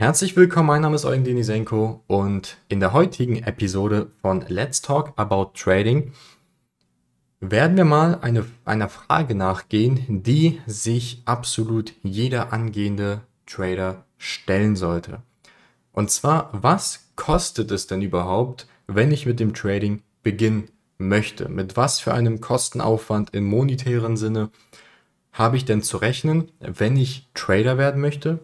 Herzlich willkommen, mein Name ist Eugen Denisenko und in der heutigen Episode von Let's Talk About Trading werden wir mal eine, einer Frage nachgehen, die sich absolut jeder angehende Trader stellen sollte. Und zwar, was kostet es denn überhaupt, wenn ich mit dem Trading beginnen möchte? Mit was für einem Kostenaufwand im monetären Sinne habe ich denn zu rechnen, wenn ich Trader werden möchte?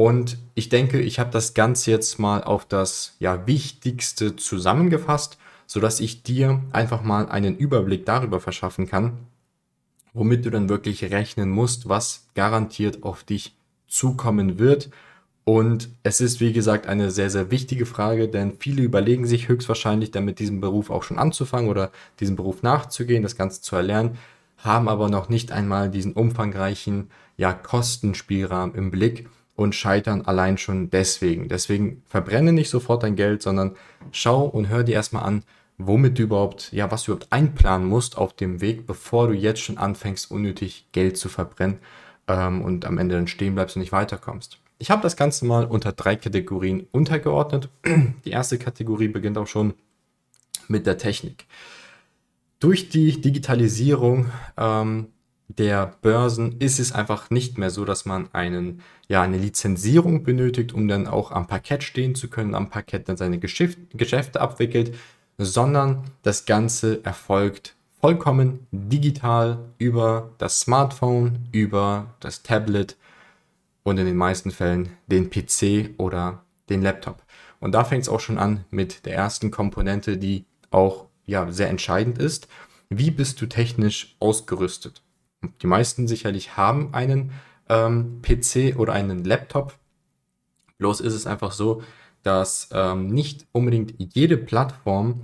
Und ich denke, ich habe das Ganze jetzt mal auf das ja, Wichtigste zusammengefasst, sodass ich dir einfach mal einen Überblick darüber verschaffen kann, womit du dann wirklich rechnen musst, was garantiert auf dich zukommen wird. Und es ist, wie gesagt, eine sehr, sehr wichtige Frage, denn viele überlegen sich höchstwahrscheinlich dann mit diesem Beruf auch schon anzufangen oder diesem Beruf nachzugehen, das Ganze zu erlernen, haben aber noch nicht einmal diesen umfangreichen ja, Kostenspielrahmen im Blick und scheitern allein schon deswegen. Deswegen verbrenne nicht sofort dein Geld, sondern schau und hör dir erstmal an, womit du überhaupt, ja, was du überhaupt einplanen musst auf dem Weg, bevor du jetzt schon anfängst, unnötig Geld zu verbrennen ähm, und am Ende dann stehen bleibst und nicht weiterkommst. Ich habe das Ganze mal unter drei Kategorien untergeordnet. Die erste Kategorie beginnt auch schon mit der Technik. Durch die Digitalisierung ähm, der Börsen ist es einfach nicht mehr so, dass man einen, ja, eine Lizenzierung benötigt, um dann auch am Parkett stehen zu können, am Parkett dann seine Geschäft, Geschäfte abwickelt, sondern das Ganze erfolgt vollkommen digital über das Smartphone, über das Tablet und in den meisten Fällen den PC oder den Laptop. Und da fängt es auch schon an mit der ersten Komponente, die auch ja, sehr entscheidend ist. Wie bist du technisch ausgerüstet? Die meisten sicherlich haben einen ähm, PC oder einen Laptop. Bloß ist es einfach so, dass ähm, nicht unbedingt jede Plattform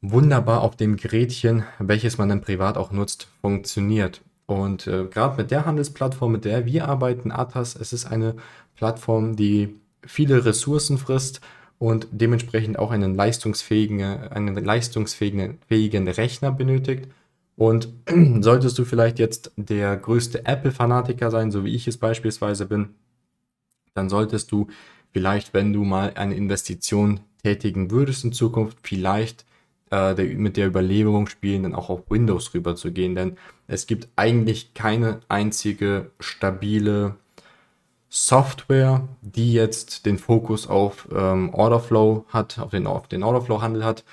wunderbar auf dem Gerätchen, welches man dann privat auch nutzt, funktioniert. Und äh, gerade mit der Handelsplattform, mit der wir arbeiten, Atas, es ist eine Plattform, die viele Ressourcen frisst und dementsprechend auch einen leistungsfähigen, einen leistungsfähigen Rechner benötigt. Und solltest du vielleicht jetzt der größte Apple-Fanatiker sein, so wie ich es beispielsweise bin, dann solltest du vielleicht, wenn du mal eine Investition tätigen würdest in Zukunft, vielleicht äh, mit der Überlegung spielen, dann auch auf Windows rüber zu gehen. Denn es gibt eigentlich keine einzige stabile Software, die jetzt den Fokus auf ähm, Orderflow hat, auf den, auf den Orderflow-Handel hat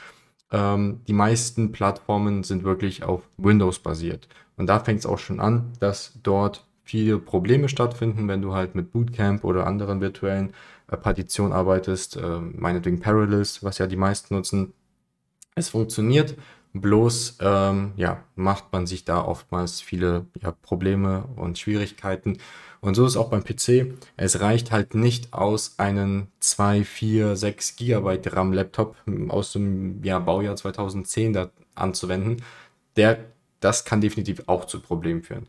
ähm, die meisten Plattformen sind wirklich auf Windows basiert. Und da fängt es auch schon an, dass dort viele Probleme stattfinden, wenn du halt mit Bootcamp oder anderen virtuellen äh, Partitionen arbeitest, äh, meinetwegen Parallels, was ja die meisten nutzen. Es funktioniert, bloß ähm, ja, macht man sich da oftmals viele ja, Probleme und Schwierigkeiten. Und so ist es auch beim PC. Es reicht halt nicht aus, einen 2, 4, 6 GB RAM-Laptop aus dem ja, Baujahr 2010 da anzuwenden. Der, das kann definitiv auch zu Problemen führen.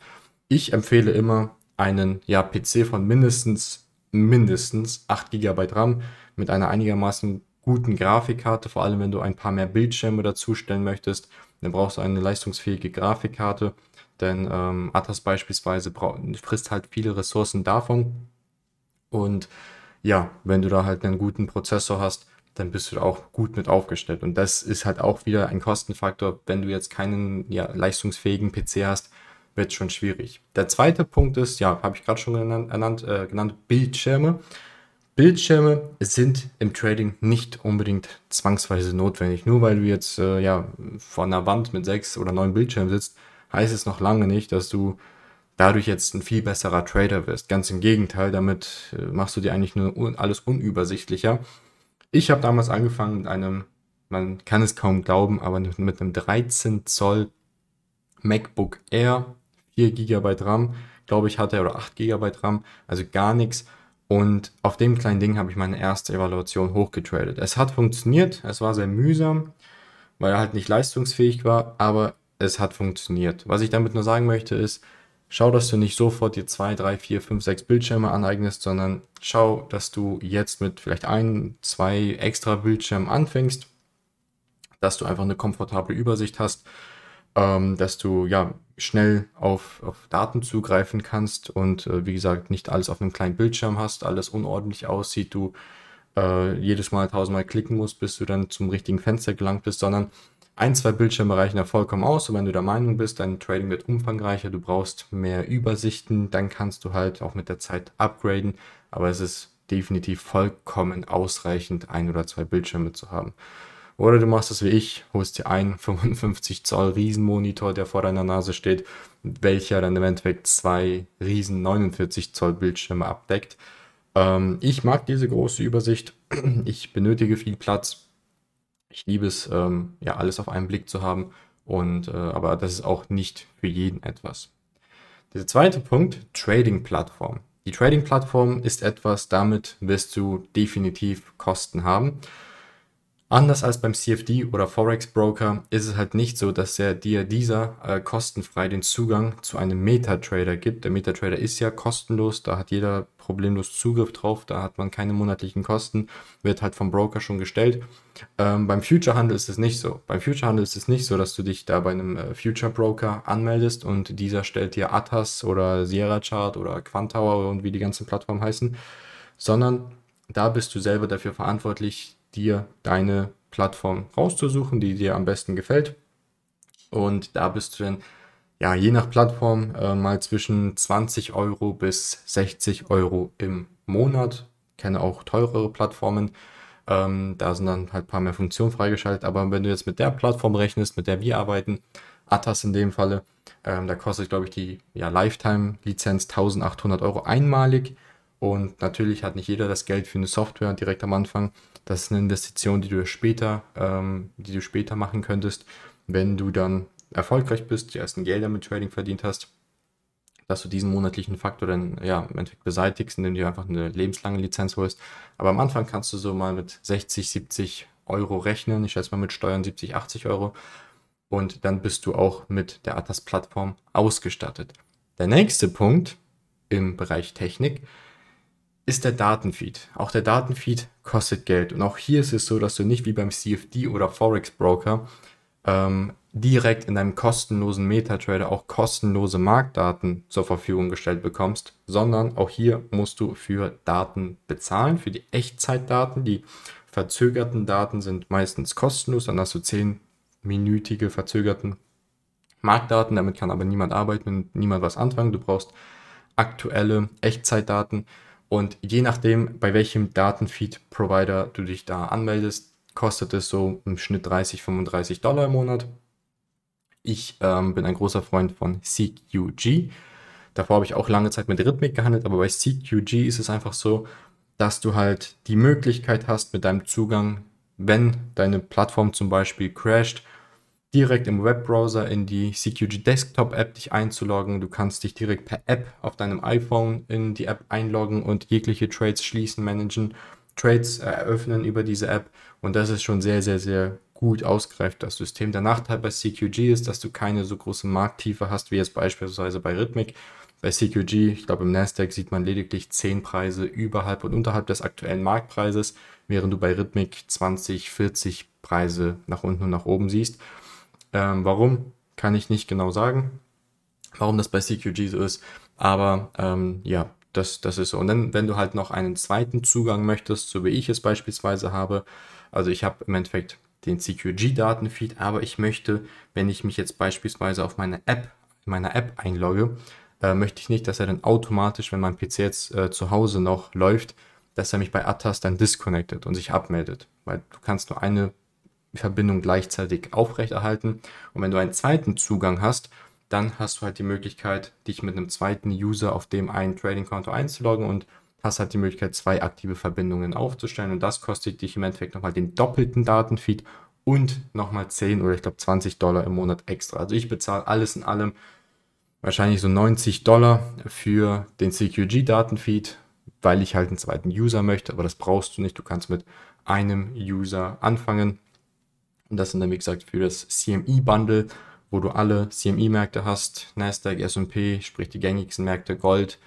Ich empfehle immer einen ja, PC von mindestens, mindestens 8 GB RAM mit einer einigermaßen guten Grafikkarte, vor allem wenn du ein paar mehr Bildschirme dazustellen möchtest. Dann brauchst du eine leistungsfähige Grafikkarte denn ähm, Atas beispielsweise frisst halt viele Ressourcen davon. Und ja, wenn du da halt einen guten Prozessor hast, dann bist du auch gut mit aufgestellt. Und das ist halt auch wieder ein Kostenfaktor. Wenn du jetzt keinen ja, leistungsfähigen PC hast, wird es schon schwierig. Der zweite Punkt ist, ja, habe ich gerade schon genannt, äh, genannt, Bildschirme. Bildschirme sind im Trading nicht unbedingt zwangsweise notwendig. Nur weil du jetzt äh, ja vor einer Wand mit sechs oder neun Bildschirmen sitzt, heißt es noch lange nicht, dass du dadurch jetzt ein viel besserer Trader wirst. Ganz im Gegenteil, damit äh, machst du dir eigentlich nur alles unübersichtlicher. Ich habe damals angefangen mit einem, man kann es kaum glauben, aber mit einem 13 Zoll MacBook Air, 4 GB RAM, glaube ich, hatte er, oder 8 GB RAM, also gar nichts. Und auf dem kleinen Ding habe ich meine erste Evaluation hochgetradet. Es hat funktioniert, es war sehr mühsam, weil er halt nicht leistungsfähig war, aber es hat funktioniert. Was ich damit nur sagen möchte ist, schau, dass du nicht sofort dir zwei, drei, vier, fünf, sechs Bildschirme aneignest, sondern schau, dass du jetzt mit vielleicht ein, zwei extra Bildschirmen anfängst, dass du einfach eine komfortable Übersicht hast. ähm, dass du ja schnell auf, auf Daten zugreifen kannst und äh, wie gesagt nicht alles auf einem kleinen Bildschirm hast, alles unordentlich aussieht, du äh, jedes Mal tausendmal klicken musst, bis du dann zum richtigen Fenster gelangt bist, sondern ein, zwei Bildschirme reichen ja vollkommen aus. Und wenn du der Meinung bist, dein Trading wird umfangreicher, du brauchst mehr Übersichten, dann kannst du halt auch mit der Zeit upgraden. Aber es ist definitiv vollkommen ausreichend, ein oder zwei Bildschirme zu haben. Oder du machst es wie ich, holst dir einen 55 Zoll Riesenmonitor, der vor deiner Nase steht, welcher dann im Endeffekt zwei riesen 49 Zoll Bildschirme abdeckt. Ähm, ich mag diese große Übersicht. Ich benötige viel Platz. Ich liebe es, ähm, ja, alles auf einen Blick zu haben. Und, äh, aber das ist auch nicht für jeden etwas. Der zweite Punkt, Trading-Plattform. Die Trading-Plattform ist etwas, damit wirst du definitiv Kosten haben. Anders als beim CFD oder Forex Broker ist es halt nicht so, dass er dir dieser äh, kostenfrei den Zugang zu einem MetaTrader gibt. Der MetaTrader ist ja kostenlos, da hat jeder problemlos Zugriff drauf, da hat man keine monatlichen Kosten, wird halt vom Broker schon gestellt. Ähm, beim Future-Handel ist es nicht so. Beim Future-Handel ist es nicht so, dass du dich da bei einem äh, Future-Broker anmeldest und dieser stellt dir Atas oder Sierra Chart oder Quantower und wie die ganzen Plattformen heißen, sondern da bist du selber dafür verantwortlich, dir deine Plattform rauszusuchen, die dir am besten gefällt. Und da bist du dann, ja, je nach Plattform äh, mal zwischen 20 Euro bis 60 Euro im Monat. Ich kenne auch teurere Plattformen. Ähm, da sind dann halt ein paar mehr Funktionen freigeschaltet. Aber wenn du jetzt mit der Plattform rechnest, mit der wir arbeiten, Atas in dem Falle, ähm, da kostet, glaube ich, die ja, Lifetime-Lizenz 1800 Euro einmalig. Und natürlich hat nicht jeder das Geld für eine Software direkt am Anfang. Das ist eine Investition, die du später, ähm, die du später machen könntest, wenn du dann erfolgreich bist, die ersten Gelder mit Trading verdient hast, dass du diesen monatlichen Faktor dann ja im Endeffekt beseitigst, indem du einfach eine lebenslange Lizenz holst. Aber am Anfang kannst du so mal mit 60, 70 Euro rechnen. Ich schätze mal mit Steuern 70, 80 Euro. Und dann bist du auch mit der Atas-Plattform ausgestattet. Der nächste Punkt im Bereich Technik ist der Datenfeed. Auch der Datenfeed kostet Geld. Und auch hier ist es so, dass du nicht wie beim CFD oder Forex Broker ähm, direkt in deinem kostenlosen MetaTrader auch kostenlose Marktdaten zur Verfügung gestellt bekommst, sondern auch hier musst du für Daten bezahlen, für die Echtzeitdaten. Die verzögerten Daten sind meistens kostenlos, dann hast du 10-minütige verzögerten Marktdaten, damit kann aber niemand arbeiten und niemand was anfangen. Du brauchst aktuelle Echtzeitdaten und je nachdem, bei welchem Datenfeed-Provider du dich da anmeldest, kostet es so im Schnitt 30, 35 Dollar im Monat. Ich ähm, bin ein großer Freund von CQG. Davor habe ich auch lange Zeit mit Rhythmik gehandelt, aber bei CQG ist es einfach so, dass du halt die Möglichkeit hast, mit deinem Zugang, wenn deine Plattform zum Beispiel crasht, direkt im Webbrowser in die CQG Desktop App dich einzuloggen. Du kannst dich direkt per App auf deinem iPhone in die App einloggen und jegliche Trades schließen, managen, Trades eröffnen über diese App. Und das ist schon sehr, sehr, sehr gut ausgereift, das System. Der Nachteil bei CQG ist, dass du keine so große Markttiefe hast, wie es beispielsweise bei Rhythmic. Bei CQG, ich glaube im Nasdaq sieht man lediglich 10 Preise überhalb und unterhalb des aktuellen Marktpreises, während du bei Rhythmic 20, 40 Preise nach unten und nach oben siehst. Ähm, warum, kann ich nicht genau sagen, warum das bei CQG so ist. Aber ähm, ja, das, das ist so. Und dann, wenn du halt noch einen zweiten Zugang möchtest, so wie ich es beispielsweise habe, also ich habe im Endeffekt den CQG-Datenfeed, aber ich möchte, wenn ich mich jetzt beispielsweise auf meine App, in meiner App einlogge, äh, möchte ich nicht, dass er dann automatisch, wenn mein PC jetzt äh, zu Hause noch läuft, dass er mich bei Atas dann disconnected und sich abmeldet. Weil du kannst nur eine Verbindung gleichzeitig aufrechterhalten. Und wenn du einen zweiten Zugang hast, dann hast du halt die Möglichkeit, dich mit einem zweiten User auf dem einen Trading-Konto einzuloggen und hast halt die Möglichkeit, zwei aktive Verbindungen aufzustellen. Und das kostet dich im Endeffekt nochmal den doppelten Datenfeed und nochmal 10 oder ich glaube 20 Dollar im Monat extra. Also ich bezahle alles in allem wahrscheinlich so 90 Dollar für den CQG-Datenfeed, weil ich halt einen zweiten User möchte. Aber das brauchst du nicht. Du kannst mit einem User anfangen und das sind dann, wie gesagt, für das CME-Bundle, wo du alle CME-Märkte hast, Nasdaq, S&P, sprich die gängigsten Märkte, Gold,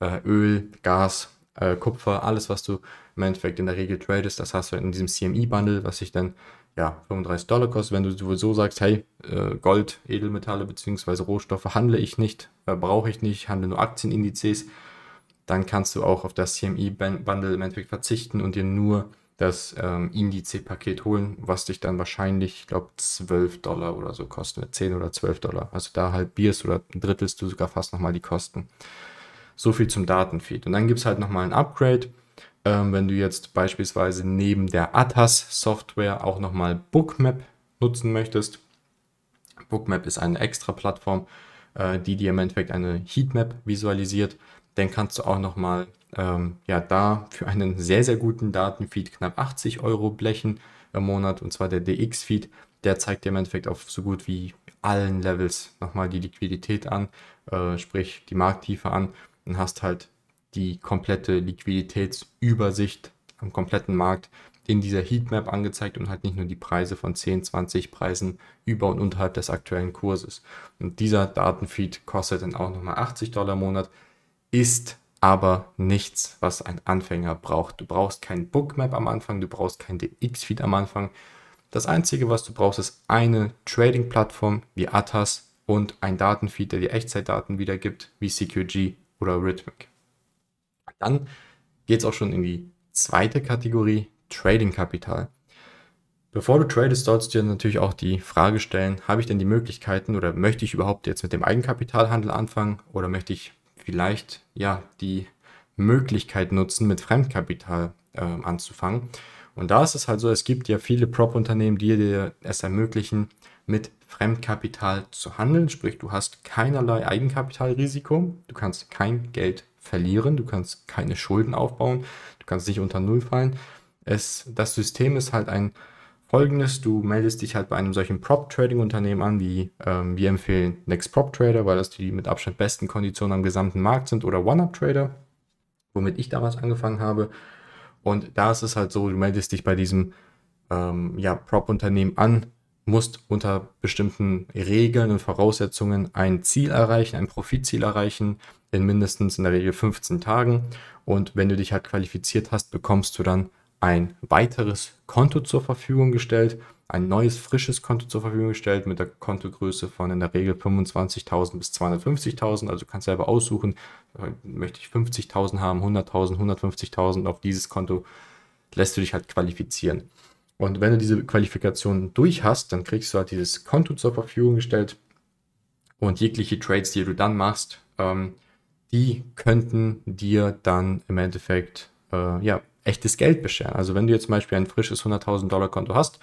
äh, Öl, Gas, äh, Kupfer, alles, was du im Endeffekt in der Regel tradest, das hast du in diesem CME-Bundle, was sich dann ja, 35 Dollar kostet. Wenn du sowieso sagst, hey, äh, Gold, Edelmetalle bzw. Rohstoffe handle ich nicht, äh, brauche ich nicht, handle nur Aktienindizes, dann kannst du auch auf das CME-Bundle im Endeffekt verzichten und dir nur das ähm, Indice-Paket holen, was dich dann wahrscheinlich, ich glaube, 12 Dollar oder so kostet, 10 oder 12 Dollar. Also da halbierst oder drittelst du sogar fast nochmal die Kosten. So viel zum Datenfeed. Und dann gibt es halt nochmal ein Upgrade ähm, wenn du jetzt beispielsweise neben der ATAS-Software auch nochmal Bookmap nutzen möchtest. Bookmap ist eine extra Plattform, äh, die dir im Endeffekt eine Heatmap visualisiert. Dann kannst du auch nochmal ähm, ja, da für einen sehr, sehr guten Datenfeed knapp 80 Euro blechen im Monat. Und zwar der DX-Feed. Der zeigt dir im Endeffekt auf so gut wie allen Levels nochmal die Liquidität an, äh, sprich die Markttiefe an und hast halt die komplette Liquiditätsübersicht am kompletten Markt in dieser Heatmap angezeigt und halt nicht nur die Preise von 10, 20 Preisen über und unterhalb des aktuellen Kurses. Und dieser Datenfeed kostet dann auch nochmal 80 Dollar im Monat, ist aber nichts, was ein Anfänger braucht. Du brauchst kein Bookmap am Anfang, du brauchst kein DX-Feed am Anfang. Das Einzige, was du brauchst, ist eine Trading-Plattform wie Atas und ein Datenfeed, der dir Echtzeitdaten wiedergibt, wie CQG oder Rhythmic. Dann geht es auch schon in die zweite Kategorie, Trading-Kapital. Bevor du tradest, sollst du dir natürlich auch die Frage stellen, habe ich denn die Möglichkeiten oder möchte ich überhaupt jetzt mit dem Eigenkapitalhandel anfangen oder möchte ich vielleicht ja die Möglichkeit nutzen, mit Fremdkapital äh, anzufangen? Und da ist es halt so, es gibt ja viele Prop-Unternehmen, die dir es ermöglichen, mit Fremdkapital zu handeln. Sprich, du hast keinerlei Eigenkapitalrisiko, du kannst kein Geld verlieren, du kannst keine Schulden aufbauen, du kannst nicht unter Null fallen. Es, das System ist halt ein folgendes, du meldest dich halt bei einem solchen Prop-Trading-Unternehmen an, wie ähm, wir empfehlen Next Prop Trader, weil das die mit Abstand besten Konditionen am gesamten Markt sind, oder One-Up-Trader, womit ich damals angefangen habe. Und da ist es halt so, du meldest dich bei diesem ähm, ja, Prop-Unternehmen an, musst unter bestimmten Regeln und Voraussetzungen ein Ziel erreichen, ein Profitziel erreichen, in mindestens in der Regel 15 Tagen. Und wenn du dich halt qualifiziert hast, bekommst du dann ein weiteres Konto zur Verfügung gestellt, ein neues frisches Konto zur Verfügung gestellt mit der Kontogröße von in der Regel 25.000 bis 250.000. Also du kannst selber aussuchen, äh, möchte ich 50.000 haben, 100.000, 150.000. Auf dieses Konto lässt du dich halt qualifizieren. Und wenn du diese Qualifikation durch hast, dann kriegst du halt dieses Konto zur Verfügung gestellt und jegliche Trades, die du dann machst, ähm, die könnten dir dann im Endeffekt äh, ja, echtes Geld bescheren. Also wenn du jetzt zum Beispiel ein frisches 100.000 Dollar Konto hast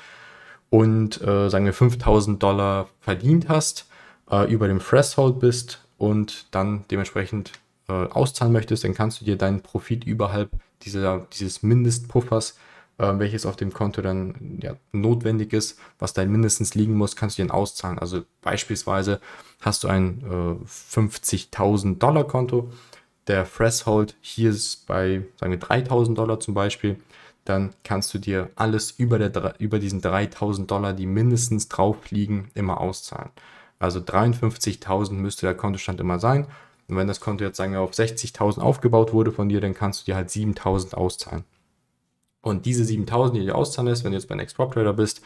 und äh, sagen wir 5.000 Dollar verdient hast, äh, über dem Threshold bist und dann dementsprechend äh, auszahlen möchtest, dann kannst du dir deinen Profit überhalb dieser, dieses Mindestpuffers äh, welches auf dem Konto dann ja, notwendig ist, was da mindestens liegen muss, kannst du den auszahlen. Also beispielsweise hast du ein äh, 50.000 Dollar Konto, der Threshold hier ist bei, sagen wir, 3.000 Dollar zum Beispiel, dann kannst du dir alles über, der, über diesen 3.000 Dollar, die mindestens drauf liegen, immer auszahlen. Also 53.000 müsste der Kontostand immer sein. Und wenn das Konto jetzt, sagen wir, auf 60.000 aufgebaut wurde von dir, dann kannst du dir halt 7.000 auszahlen. Und diese 7000, die du auszahlen lässt, wenn du jetzt bei Next Prop Trader bist,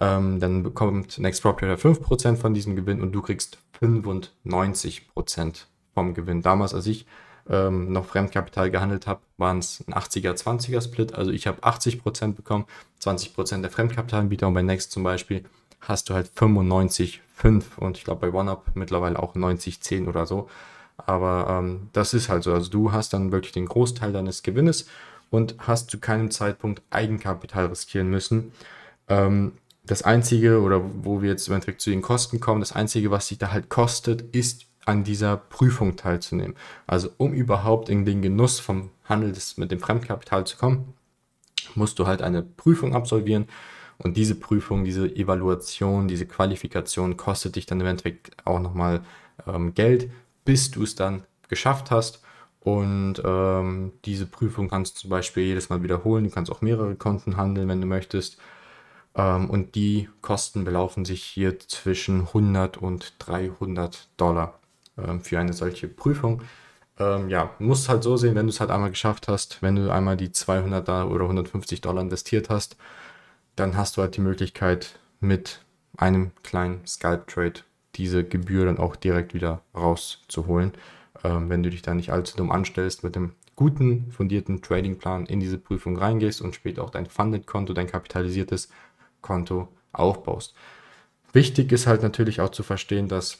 ähm, dann bekommt Next Prop Trader 5% von diesem Gewinn und du kriegst 95% vom Gewinn. Damals, als ich ähm, noch Fremdkapital gehandelt habe, waren es ein 80er-20er Split. Also ich habe 80% bekommen, 20% der Fremdkapitalanbieter und bei Next zum Beispiel hast du halt 95,5 und ich glaube bei OneUp mittlerweile auch 90,10 oder so. Aber ähm, das ist halt so. Also du hast dann wirklich den Großteil deines Gewinnes und hast zu keinem Zeitpunkt Eigenkapital riskieren müssen. Ähm, das Einzige, oder wo wir jetzt im Endeffekt zu den Kosten kommen, das Einzige, was sich da halt kostet, ist an dieser Prüfung teilzunehmen. Also um überhaupt in den Genuss vom Handel des, mit dem Fremdkapital zu kommen, musst du halt eine Prüfung absolvieren. Und diese Prüfung, diese Evaluation, diese Qualifikation kostet dich dann im Endeffekt auch nochmal ähm, Geld, bis du es dann geschafft hast. Und ähm, diese Prüfung kannst du zum Beispiel jedes Mal wiederholen. Du kannst auch mehrere Konten handeln, wenn du möchtest. Ähm, und die Kosten belaufen sich hier zwischen 100 und 300 Dollar ähm, für eine solche Prüfung. Ähm, ja, musst halt so sehen, wenn du es halt einmal geschafft hast, wenn du einmal die 200 oder 150 Dollar investiert hast, dann hast du halt die Möglichkeit mit einem kleinen Scalp-Trade diese Gebühr dann auch direkt wieder rauszuholen, ähm, wenn du dich da nicht allzu dumm anstellst mit dem guten, fundierten Tradingplan in diese Prüfung reingehst und später auch dein Funded-Konto, dein kapitalisiertes Konto aufbaust. Wichtig ist halt natürlich auch zu verstehen, dass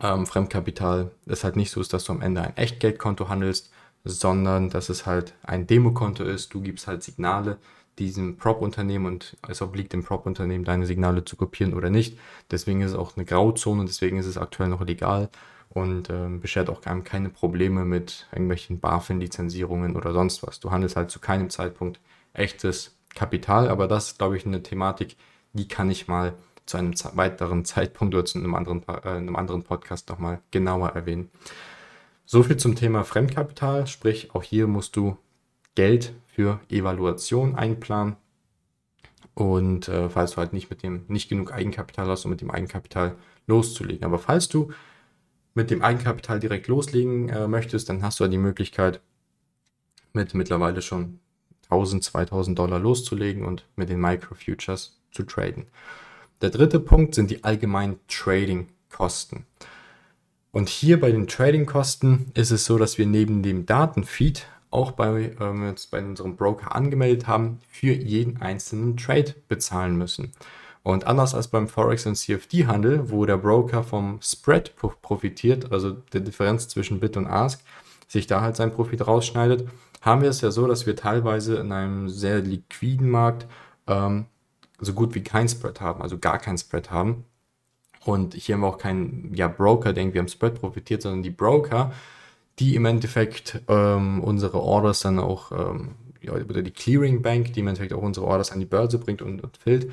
ähm, Fremdkapital es halt nicht so ist, dass du am Ende ein Echtgeldkonto handelst, sondern dass es halt ein Demokonto ist. Du gibst halt Signale diesem Prop-Unternehmen und es obliegt dem Prop-Unternehmen, deine Signale zu kopieren oder nicht. Deswegen ist es auch eine Grauzone, deswegen ist es aktuell noch legal und äh, beschert auch keine Probleme mit irgendwelchen BaFin-Lizenzierungen oder sonst was. Du handelst halt zu keinem Zeitpunkt echtes Kapital, aber das ist, glaube ich, eine Thematik, die kann ich mal zu einem weiteren Zeitpunkt oder zu einem anderen, äh, einem anderen Podcast nochmal genauer erwähnen. So viel zum Thema Fremdkapital, sprich auch hier musst du Geld für Evaluation einplanen. Und äh, falls du halt nicht mit dem nicht genug Eigenkapital hast, um mit dem Eigenkapital loszulegen. Aber falls du mit dem Eigenkapital direkt loslegen äh, möchtest, dann hast du halt die Möglichkeit, mit mittlerweile schon 1000, 2000 Dollar loszulegen und mit den Microfutures zu traden. Der dritte Punkt sind die allgemeinen Trading-Kosten. Und hier bei den Trading-Kosten ist es so, dass wir neben dem Datenfeed auch bei, ähm, jetzt bei unserem Broker angemeldet haben, für jeden einzelnen Trade bezahlen müssen. Und anders als beim Forex und CFD-Handel, wo der Broker vom Spread profitiert, also der Differenz zwischen Bid und Ask, sich da halt sein Profit rausschneidet, haben wir es ja so, dass wir teilweise in einem sehr liquiden Markt ähm, so gut wie kein Spread haben, also gar kein Spread haben. Und hier haben wir auch keinen ja, Broker, der irgendwie am Spread profitiert, sondern die Broker, die im Endeffekt ähm, unsere Orders dann auch, ähm, ja, oder die Clearing Bank, die im Endeffekt auch unsere Orders an die Börse bringt und, und fillt.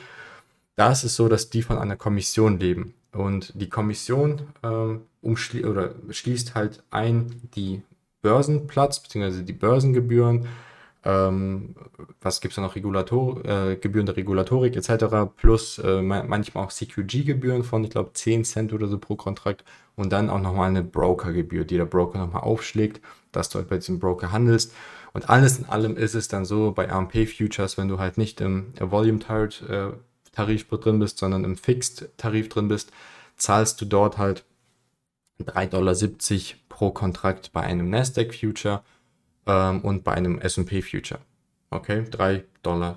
Da ist es so, dass die von einer Kommission leben. Und die Kommission ähm, oder schließt halt ein die Börsenplatz bzw. die Börsengebühren ähm, was gibt es da noch, Regulator, äh, Gebühren der Regulatorik etc. plus äh, manchmal auch CQG-Gebühren von, ich glaube, 10 Cent oder so pro Kontrakt und dann auch nochmal eine Broker-Gebühr, die der Broker nochmal aufschlägt, dass du halt bei diesem Broker handelst. Und alles in allem ist es dann so bei AMP Futures, wenn du halt nicht im Volume-Tarif äh, drin bist, sondern im Fixed-Tarif drin bist, zahlst du dort halt 3,70 Dollar pro Kontrakt bei einem Nasdaq Future ähm, und bei einem SP Future. Okay, 3,70 Dollar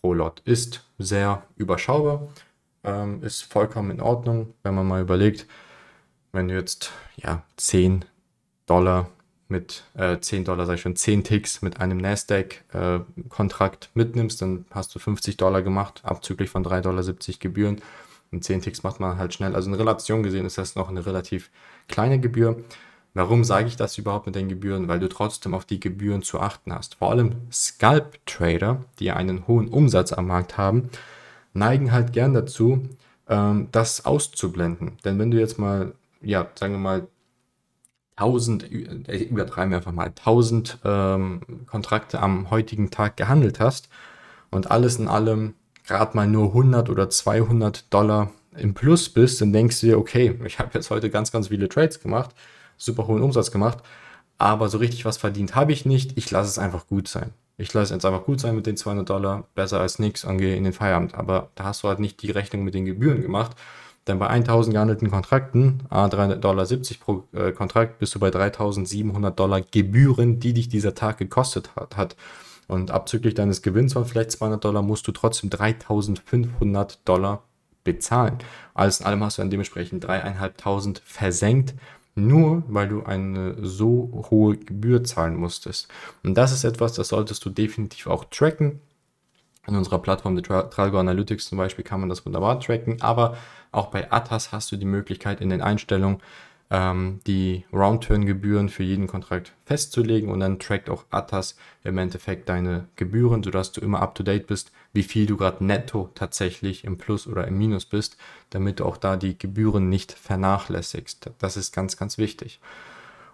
pro Lot ist sehr überschaubar, ähm, ist vollkommen in Ordnung, wenn man mal überlegt, wenn du jetzt ja 10 Dollar mit äh, 10 Dollar, sag ich schon, 10 Ticks mit einem Nasdaq-Kontrakt äh, mitnimmst, dann hast du 50 Dollar gemacht, abzüglich von 3,70 Dollar Gebühren. Und 10 Ticks macht man halt schnell. Also in Relation gesehen ist das noch eine relativ kleine Gebühr. Warum sage ich das überhaupt mit den Gebühren? Weil du trotzdem auf die Gebühren zu achten hast. Vor allem Scalp-Trader, die einen hohen Umsatz am Markt haben, neigen halt gern dazu, ähm, das auszublenden. Denn wenn du jetzt mal, ja, sagen wir mal, 1000, äh, übertreiben wir einfach mal, 1000 ähm, Kontrakte am heutigen Tag gehandelt hast und alles in allem gerade mal nur 100 oder 200 Dollar im Plus bist, dann denkst du dir, okay, ich habe jetzt heute ganz, ganz viele Trades gemacht super hohen Umsatz gemacht, aber so richtig was verdient habe ich nicht. Ich lasse es einfach gut sein. Ich lasse es einfach gut sein mit den 200 Dollar, besser als nichts und gehe in den Feierabend. Aber da hast du halt nicht die Rechnung mit den Gebühren gemacht. Denn bei 1000 gehandelten Kontrakten, a 3,70 Dollar pro äh, Kontrakt, bist du bei 3700 Dollar Gebühren, die dich dieser Tag gekostet hat. hat. Und abzüglich deines Gewinns von vielleicht 200 Dollar musst du trotzdem 3500 Dollar bezahlen. Alles in allem hast du dann dementsprechend 3.500 versenkt nur weil du eine so hohe Gebühr zahlen musstest. Und das ist etwas, das solltest du definitiv auch tracken. In unserer Plattform, der Tralgo Analytics zum Beispiel, kann man das wunderbar tracken, aber auch bei Atas hast du die Möglichkeit in den Einstellungen ähm, die Roundturn-Gebühren für jeden Kontrakt festzulegen und dann trackt auch Atas im Endeffekt deine Gebühren, sodass du immer up-to-date bist, wie viel du gerade netto tatsächlich im Plus oder im Minus bist, damit du auch da die Gebühren nicht vernachlässigst. Das ist ganz, ganz wichtig.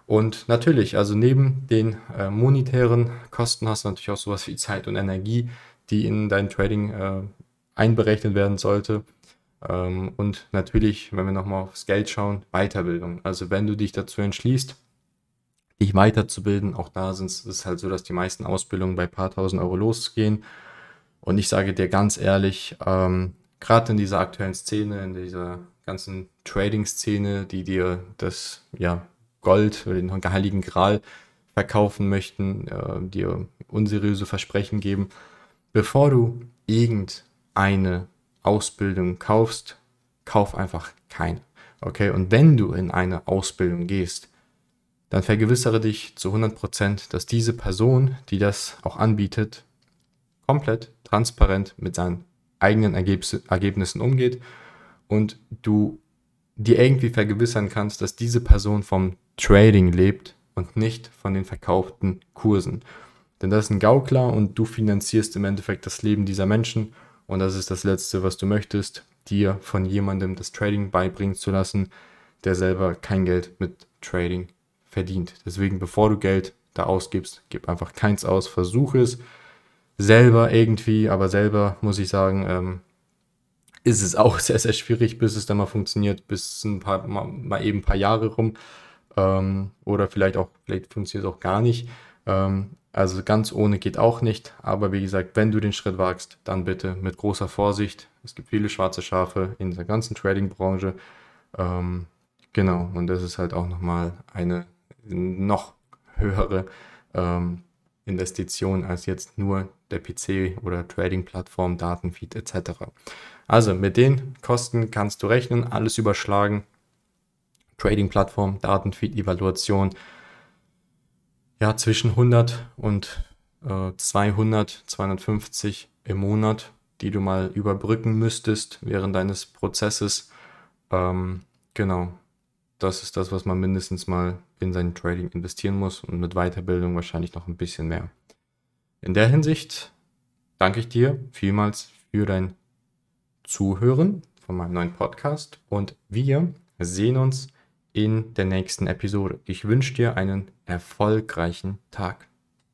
Und natürlich, also neben den äh, monetären Kosten hast du natürlich auch sowas wie Zeit und Energie, die in dein Trading äh, einberechnet werden sollte. Ähm, und natürlich, wenn wir nochmal aufs Geld schauen, Weiterbildung. Also wenn du dich dazu entschließt, dich weiterzubilden, auch da sind es halt so, dass die meisten Ausbildungen bei paar tausend Euro losgehen. Und ich sage dir ganz ehrlich, ähm, gerade in dieser aktuellen Szene, in dieser ganzen Trading-Szene, die dir das ja, Gold oder den heiligen Gral verkaufen möchten, äh, dir unseriöse Versprechen geben, bevor du irgendeine Ausbildung kaufst, kauf einfach keine. Okay, und wenn du in eine Ausbildung gehst, dann vergewissere dich zu 100%, dass diese Person, die das auch anbietet, komplett transparent mit seinen eigenen Ergebnissen umgeht und du dir irgendwie vergewissern kannst, dass diese Person vom Trading lebt und nicht von den verkauften Kursen. Denn das ist ein Gaukler und du finanzierst im Endeffekt das Leben dieser Menschen und das ist das Letzte, was du möchtest, dir von jemandem das Trading beibringen zu lassen, der selber kein Geld mit Trading verdient. Deswegen, bevor du Geld da ausgibst, gib einfach keins aus, versuche es selber irgendwie, aber selber muss ich sagen, ähm, ist es auch sehr, sehr schwierig, bis es dann mal funktioniert, bis ein paar, mal, mal eben ein paar Jahre rum ähm, oder vielleicht auch, vielleicht funktioniert es auch gar nicht. Ähm, also ganz ohne geht auch nicht, aber wie gesagt, wenn du den Schritt wagst, dann bitte mit großer Vorsicht. Es gibt viele schwarze Schafe in der ganzen Trading-Branche. Ähm, genau, und das ist halt auch nochmal eine noch höhere ähm, Investition als jetzt nur der PC oder Trading-Plattform, Datenfeed etc. Also mit den Kosten kannst du rechnen, alles überschlagen. Trading-Plattform, Datenfeed, Evaluation, ja, zwischen 100 und äh, 200, 250 im Monat, die du mal überbrücken müsstest während deines Prozesses. Ähm, genau, das ist das, was man mindestens mal in sein Trading investieren muss und mit Weiterbildung wahrscheinlich noch ein bisschen mehr. In der Hinsicht danke ich dir vielmals für dein Zuhören von meinem neuen Podcast und wir sehen uns in der nächsten Episode. Ich wünsche dir einen erfolgreichen Tag.